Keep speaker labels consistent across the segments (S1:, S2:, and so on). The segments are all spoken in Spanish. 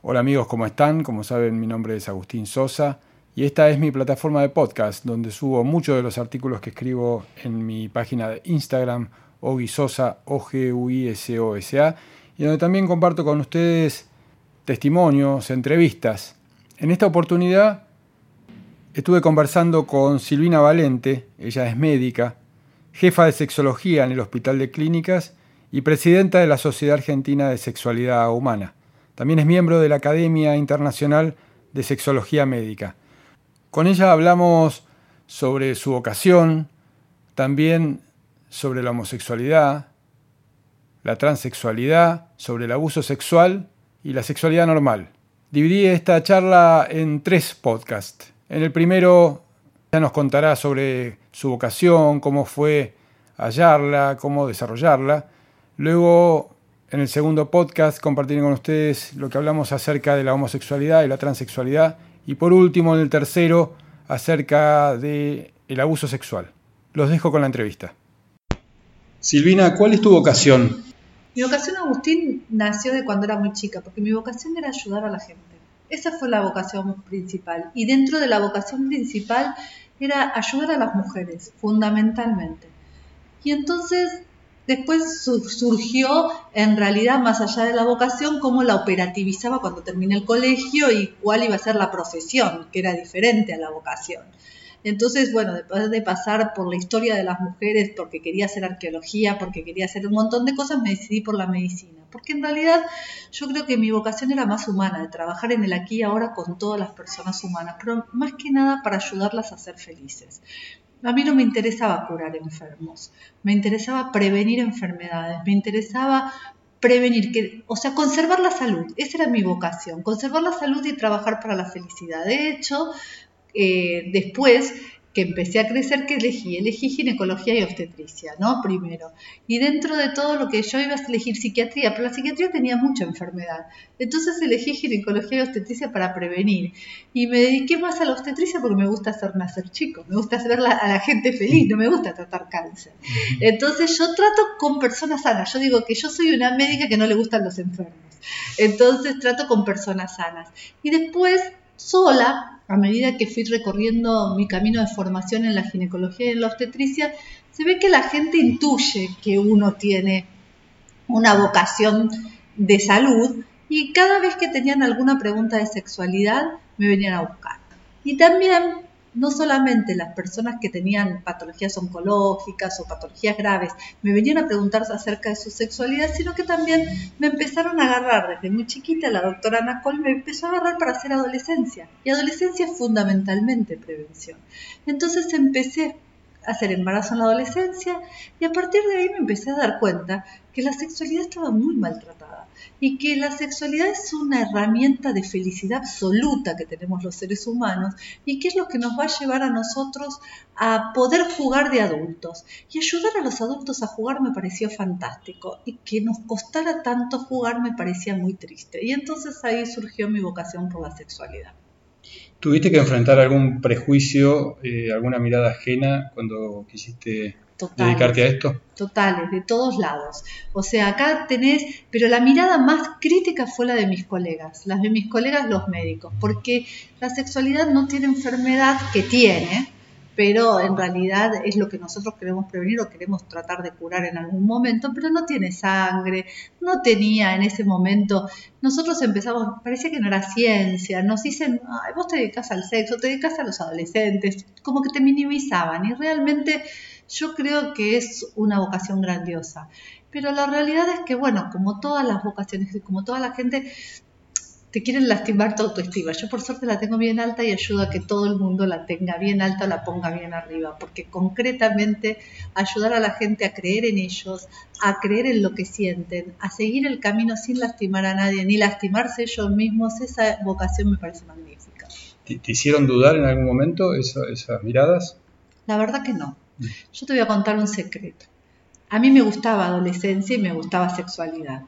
S1: Hola amigos, ¿cómo están? Como saben, mi nombre es Agustín Sosa y esta es mi plataforma de podcast donde subo muchos de los artículos que escribo en mi página de Instagram, Ogisosa, o g u i s o s a y donde también comparto con ustedes testimonios, entrevistas. En esta oportunidad estuve conversando con Silvina Valente, ella es médica, jefa de sexología en el Hospital de Clínicas y presidenta de la Sociedad Argentina de Sexualidad Humana. También es miembro de la Academia Internacional de Sexología Médica. Con ella hablamos sobre su vocación, también sobre la homosexualidad, la transexualidad, sobre el abuso sexual y la sexualidad normal. Dividí esta charla en tres podcasts. En el primero ya nos contará sobre su vocación, cómo fue hallarla, cómo desarrollarla. Luego, en el segundo podcast, compartiré con ustedes lo que hablamos acerca de la homosexualidad y la transexualidad. Y por último, en el tercero, acerca del el abuso sexual. Los dejo con la entrevista. Silvina, ¿cuál es tu vocación?
S2: Mi vocación, Agustín, nació de cuando era muy chica, porque mi vocación era ayudar a la gente. Esa fue la vocación principal. Y dentro de la vocación principal era ayudar a las mujeres, fundamentalmente. Y entonces Después surgió, en realidad, más allá de la vocación, cómo la operativizaba cuando terminé el colegio y cuál iba a ser la profesión, que era diferente a la vocación. Entonces, bueno, después de pasar por la historia de las mujeres, porque quería hacer arqueología, porque quería hacer un montón de cosas, me decidí por la medicina. Porque en realidad yo creo que mi vocación era más humana, de trabajar en el aquí y ahora con todas las personas humanas, pero más que nada para ayudarlas a ser felices. A mí no me interesaba curar enfermos, me interesaba prevenir enfermedades, me interesaba prevenir, que, o sea, conservar la salud. Esa era mi vocación, conservar la salud y trabajar para la felicidad. De hecho, eh, después que empecé a crecer, que elegí? Elegí ginecología y obstetricia, ¿no? Primero. Y dentro de todo lo que yo iba a elegir psiquiatría, pero la psiquiatría tenía mucha enfermedad. Entonces elegí ginecología y obstetricia para prevenir. Y me dediqué más a la obstetricia porque me gusta hacer nacer chicos, me gusta hacer a la gente feliz, no me gusta tratar cáncer. Entonces yo trato con personas sanas. Yo digo que yo soy una médica que no le gustan los enfermos. Entonces trato con personas sanas. Y después, sola, a medida que fui recorriendo mi camino de formación en la ginecología y en la obstetricia, se ve que la gente intuye que uno tiene una vocación de salud y cada vez que tenían alguna pregunta de sexualidad me venían a buscar. Y también no solamente las personas que tenían patologías oncológicas o patologías graves me venían a preguntarse acerca de su sexualidad, sino que también me empezaron a agarrar desde muy chiquita, la doctora Ana Cole me empezó a agarrar para hacer adolescencia. Y adolescencia es fundamentalmente prevención. Entonces empecé hacer embarazo en la adolescencia y a partir de ahí me empecé a dar cuenta que la sexualidad estaba muy maltratada y que la sexualidad es una herramienta de felicidad absoluta que tenemos los seres humanos y que es lo que nos va a llevar a nosotros a poder jugar de adultos. Y ayudar a los adultos a jugar me pareció fantástico y que nos costara tanto jugar me parecía muy triste. Y entonces ahí surgió mi vocación por la sexualidad.
S1: ¿Tuviste que enfrentar algún prejuicio, eh, alguna mirada ajena cuando quisiste dedicarte a esto?
S2: Totales, de todos lados. O sea, acá tenés, pero la mirada más crítica fue la de mis colegas, las de mis colegas los médicos, porque la sexualidad no tiene enfermedad que tiene, pero en realidad es lo que nosotros queremos prevenir o queremos tratar de curar en algún momento, pero no tiene sangre, no tenía en ese momento. Nosotros empezamos, parecía que no era ciencia, nos dicen, Ay, vos te dedicas al sexo, te dedicas a los adolescentes, como que te minimizaban y realmente yo creo que es una vocación grandiosa. Pero la realidad es que, bueno, como todas las vocaciones como toda la gente, te quieren lastimar tu autoestima. Yo por suerte la tengo bien alta y ayudo a que todo el mundo la tenga bien alta o la ponga bien arriba, porque concretamente ayudar a la gente a creer en ellos, a creer en lo que sienten, a seguir el camino sin lastimar a nadie, ni lastimarse ellos mismos, esa vocación me parece magnífica.
S1: ¿Te, hicieron dudar en algún momento esas miradas?
S2: La verdad que no. Mm. Yo te voy a contar un secreto. A mí me gustaba adolescencia y me gustaba sexualidad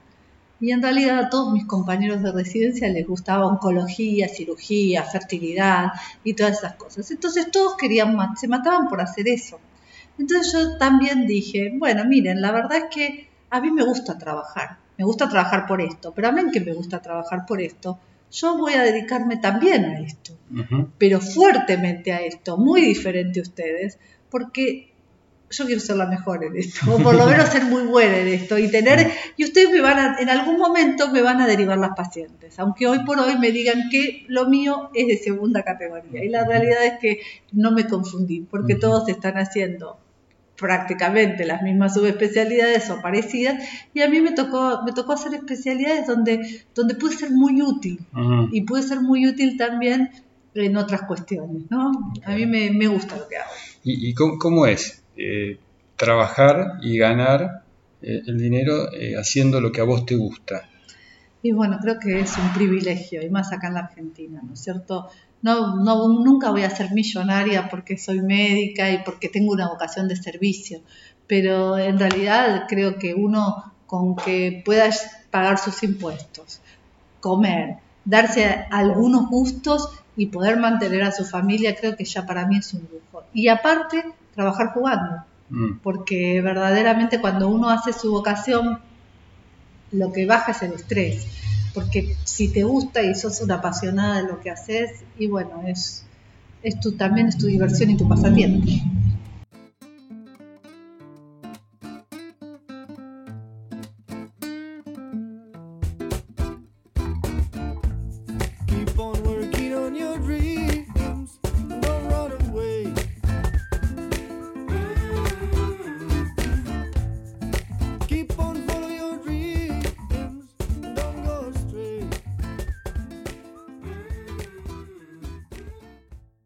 S2: y en realidad a todos mis compañeros de residencia les gustaba oncología, cirugía, fertilidad y todas esas cosas. Entonces todos querían, se mataban por hacer eso. Entonces yo también dije, bueno, miren, la verdad es que a mí me gusta trabajar, me gusta trabajar por esto, pero a mí que me gusta trabajar por esto, yo voy a dedicarme también a esto, pero fuertemente a esto, muy diferente a ustedes, porque yo quiero ser la mejor en esto, o por lo menos ser muy buena en esto y tener, y ustedes me van a, en algún momento me van a derivar las pacientes, aunque hoy por hoy me digan que lo mío es de segunda categoría. Y la realidad es que no me confundí, porque todos están haciendo prácticamente las mismas subespecialidades o parecidas y a mí me tocó me tocó hacer especialidades donde donde pude ser muy útil y pude ser muy útil también en otras cuestiones no a mí me, me gusta lo que hago.
S1: Y, y cómo, es eh, trabajar y ganar eh, el dinero eh, haciendo lo que a vos te gusta
S2: y bueno creo que es un privilegio y más acá en la Argentina no es cierto no, no, nunca voy a ser millonaria porque soy médica y porque tengo una vocación de servicio, pero en realidad creo que uno con que pueda pagar sus impuestos, comer, darse algunos gustos y poder mantener a su familia, creo que ya para mí es un lujo. Y aparte, trabajar jugando, mm. porque verdaderamente cuando uno hace su vocación, lo que baja es el estrés porque si te gusta y sos una apasionada de lo que haces, y bueno, es, es tu, también es tu diversión y tu pasatiempo.